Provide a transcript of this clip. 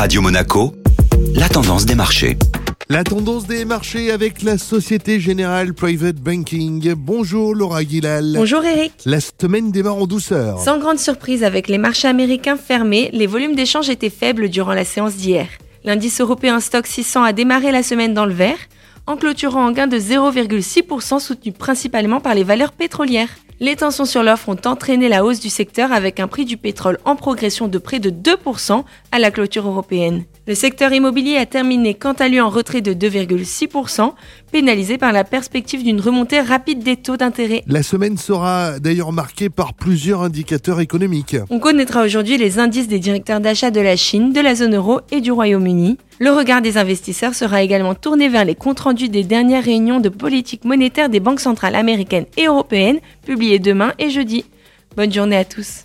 Radio Monaco, la tendance des marchés. La tendance des marchés avec la Société Générale Private Banking. Bonjour Laura Guilal. Bonjour Eric. La semaine démarre en douceur. Sans grande surprise, avec les marchés américains fermés, les volumes d'échange étaient faibles durant la séance d'hier. L'indice européen Stock 600 a démarré la semaine dans le vert, en clôturant en gain de 0,6% soutenu principalement par les valeurs pétrolières. Les tensions sur l'offre ont entraîné la hausse du secteur avec un prix du pétrole en progression de près de 2% à la clôture européenne. Le secteur immobilier a terminé quant à lui en retrait de 2,6%, pénalisé par la perspective d'une remontée rapide des taux d'intérêt. La semaine sera d'ailleurs marquée par plusieurs indicateurs économiques. On connaîtra aujourd'hui les indices des directeurs d'achat de la Chine, de la zone euro et du Royaume-Uni. Le regard des investisseurs sera également tourné vers les comptes rendus des dernières réunions de politique monétaire des banques centrales américaines et européennes, publiées demain et jeudi. Bonne journée à tous.